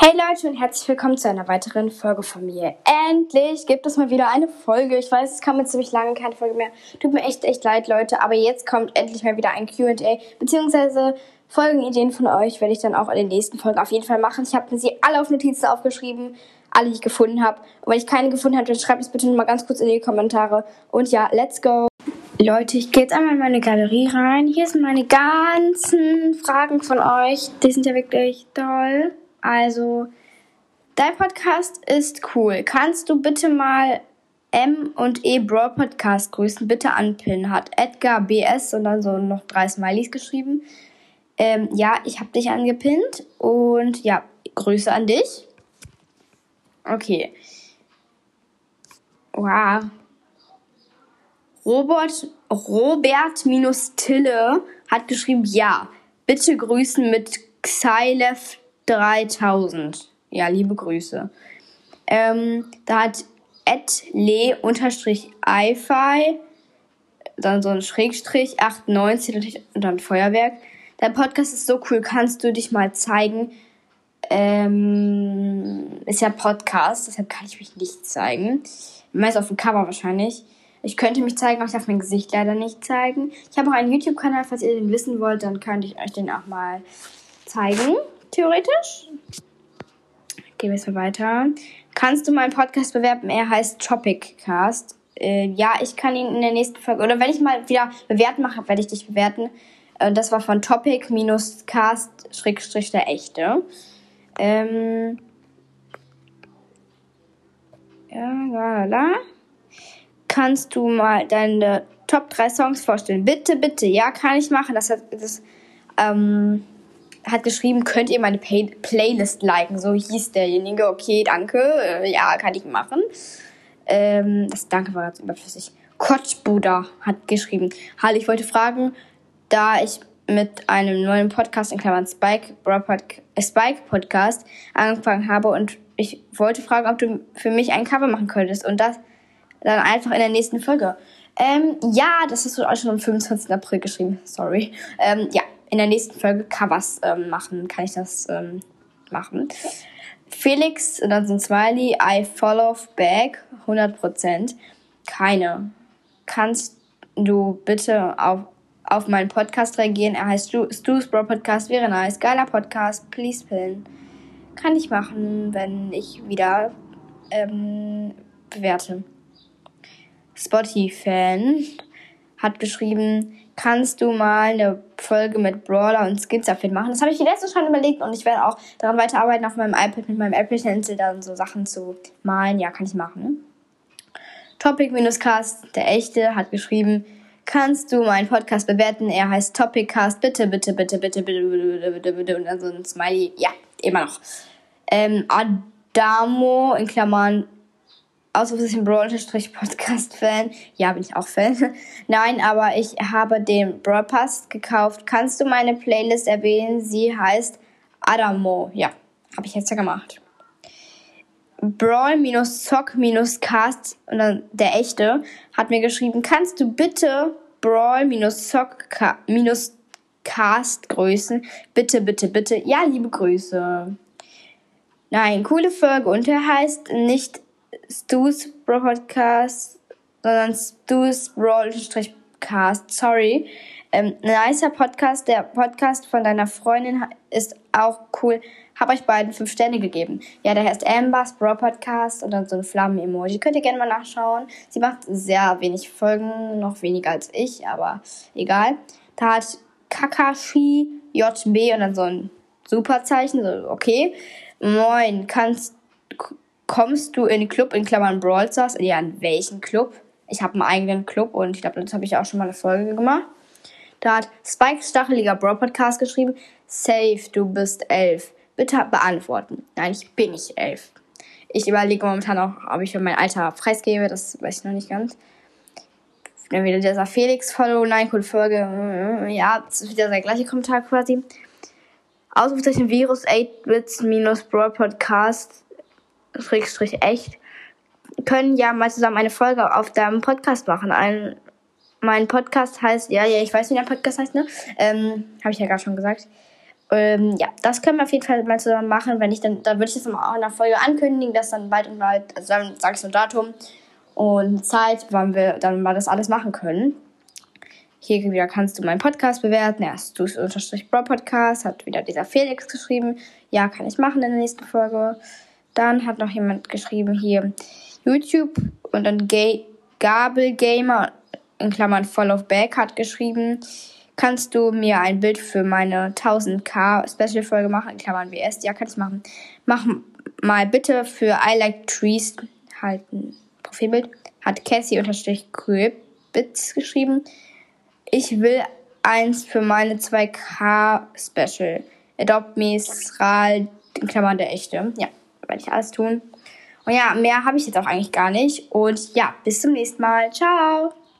Hey Leute und herzlich willkommen zu einer weiteren Folge von mir. Endlich gibt es mal wieder eine Folge. Ich weiß, es kam jetzt ziemlich lange keine Folge mehr. Tut mir echt, echt leid, Leute. Aber jetzt kommt endlich mal wieder ein Q&A, beziehungsweise Folgenideen von euch werde ich dann auch in den nächsten Folgen auf jeden Fall machen. Ich habe mir sie alle auf Notizen aufgeschrieben, alle, die ich gefunden habe. Und wenn ich keine gefunden habe, dann schreibt es bitte mal ganz kurz in die Kommentare. Und ja, let's go! Leute, ich gehe jetzt einmal in meine Galerie rein. Hier sind meine ganzen Fragen von euch. Die sind ja wirklich toll. Also, dein Podcast ist cool. Kannst du bitte mal M und E Brawl Podcast grüßen? Bitte anpinnen. Hat Edgar BS und dann so noch drei Smileys geschrieben. Ähm, ja, ich habe dich angepinnt und ja, Grüße an dich. Okay. Wow. Robert, Robert minus Tille hat geschrieben, ja, bitte grüßen mit Xylev 3000. Ja, liebe Grüße. Ähm, da hat etle unterstrich ifi, dann so ein Schrägstrich 98 und dann Feuerwerk. Dein Podcast ist so cool, kannst du dich mal zeigen? Ähm, ist ja Podcast, deshalb kann ich mich nicht zeigen. Meist auf dem Cover wahrscheinlich. Ich könnte mich zeigen, aber ich darf mein Gesicht leider nicht zeigen. Ich habe auch einen YouTube-Kanal, falls ihr den wissen wollt, dann könnte ich euch den auch mal zeigen, theoretisch. Gehen wir jetzt mal weiter. Kannst du meinen Podcast bewerben? Er heißt Topiccast. Äh, ja, ich kann ihn in der nächsten Folge, oder wenn ich mal wieder bewerten mache, werde ich dich bewerten. Äh, das war von Topic-Cast, Schrägstrich der Echte. Ähm, ja, la, la, la kannst du mal deine Top 3 Songs vorstellen? Bitte, bitte. Ja, kann ich machen. Das hat, das, ähm, hat geschrieben, könnt ihr meine Pay Playlist liken? So hieß derjenige. Okay, danke. Äh, ja, kann ich machen. Ähm, das Danke war ganz überflüssig. Kotschbuda hat geschrieben. Hallo, ich wollte fragen, da ich mit einem neuen Podcast, in Klammern Spike, äh, Spike Podcast, angefangen habe und ich wollte fragen, ob du für mich ein Cover machen könntest. Und das dann einfach in der nächsten Folge. Ähm, ja, das hast du auch schon am 25. April geschrieben. Sorry. Ähm, ja, in der nächsten Folge Covers ähm, machen. Kann ich das ähm, machen? Felix, dann sind Smiley, I follow back, 100%. Keine. Kannst du bitte auf, auf meinen Podcast reagieren? Er heißt Stu's Bro Podcast, wäre nice. Geiler Podcast, please pillen. Kann ich machen, wenn ich wieder ähm, bewerte. Spotty-Fan hat geschrieben, kannst du mal eine Folge mit Brawler und Skizzer-Fit machen? Das habe ich die letzte schon überlegt und ich werde auch daran weiterarbeiten, auf meinem iPad mit meinem Apple Pencil dann so Sachen zu malen. Ja, kann ich machen. Topic-Cast, der echte, hat geschrieben, kannst du meinen Podcast bewerten? Er heißt Topiccast. Bitte, bitte, bitte, bitte, bitte, bitte, bitte, bitte. Und dann so ein Smiley. Ja, immer noch. Ähm, Adamo in Klammern Ausrufezeichen Brawl-Podcast-Fan. Ja, bin ich auch Fan. Nein, aber ich habe den Brawl Pass gekauft. Kannst du meine Playlist erwähnen? Sie heißt Adamo. Ja, habe ich jetzt ja gemacht. Brawl-Sock-Cast und dann der echte hat mir geschrieben, kannst du bitte Brawl-Sock-Cast grüßen? Bitte, bitte, bitte. Ja, liebe Grüße. Nein, coole Folge und er heißt nicht Stu's Brawl Podcast, sondern Stu's Brawl Cast. Sorry. Ähm, nicer Podcast. Der Podcast von deiner Freundin ist auch cool. Hab euch beiden fünf Sterne gegeben. Ja, der heißt Ambers Brawl Podcast und dann so ein Flammen-Emoji. Könnt ihr gerne mal nachschauen. Sie macht sehr wenig Folgen, noch weniger als ich, aber egal. Da hat Kakashi JB und dann so ein Superzeichen, so okay. Moin, kannst kommst du in den Club in Klammern Brawl Stars? Ja, in welchen Club? Ich habe einen eigenen Club und ich glaube, das habe ich auch schon mal eine Folge gemacht. Da hat Spike Stacheliger Brawl Podcast geschrieben, Safe, du bist elf. Bitte beantworten. Nein, ich bin nicht elf. Ich überlege momentan auch, ob ich für mein Alter preisgebe, das weiß ich noch nicht ganz. Dann wieder dieser Felix Follow, nein, cool Folge. Ja, das ist wieder der gleiche Kommentar quasi. Ausrufezeichen Virus 8-Bits minus Brawl Podcast Schrägstrich echt, können ja mal zusammen eine Folge auf deinem Podcast machen. Ein, mein Podcast heißt, ja, ja, ich weiß, wie dein Podcast heißt, ne? Ähm, habe ich ja gerade schon gesagt. Ähm, ja, das können wir auf jeden Fall mal zusammen machen. Wenn ich dann, dann würde ich das auch in der Folge ankündigen, dass dann bald und bald, also dann sage ich so ein Datum und Zeit, wann wir dann mal das alles machen können. Hier wieder kannst du meinen Podcast bewerten. Erst du unterstrich Bro Podcast, hat wieder dieser Felix geschrieben. Ja, kann ich machen in der nächsten Folge. Dann hat noch jemand geschrieben hier YouTube und dann Gay Gabel Gamer in Klammern Fall of Back hat geschrieben. Kannst du mir ein Bild für meine 1000k Special Folge machen? In Klammern WS. Ja, kann ich machen. Mach mal bitte für I Like Trees halt ein Profilbild. Hat Cassie unterstrich Bits geschrieben. Ich will eins für meine 2k Special. Adopt me, Sral, in Klammern der echte. Ja, werde ich alles tun. Und ja, mehr habe ich jetzt auch eigentlich gar nicht. Und ja, bis zum nächsten Mal. Ciao.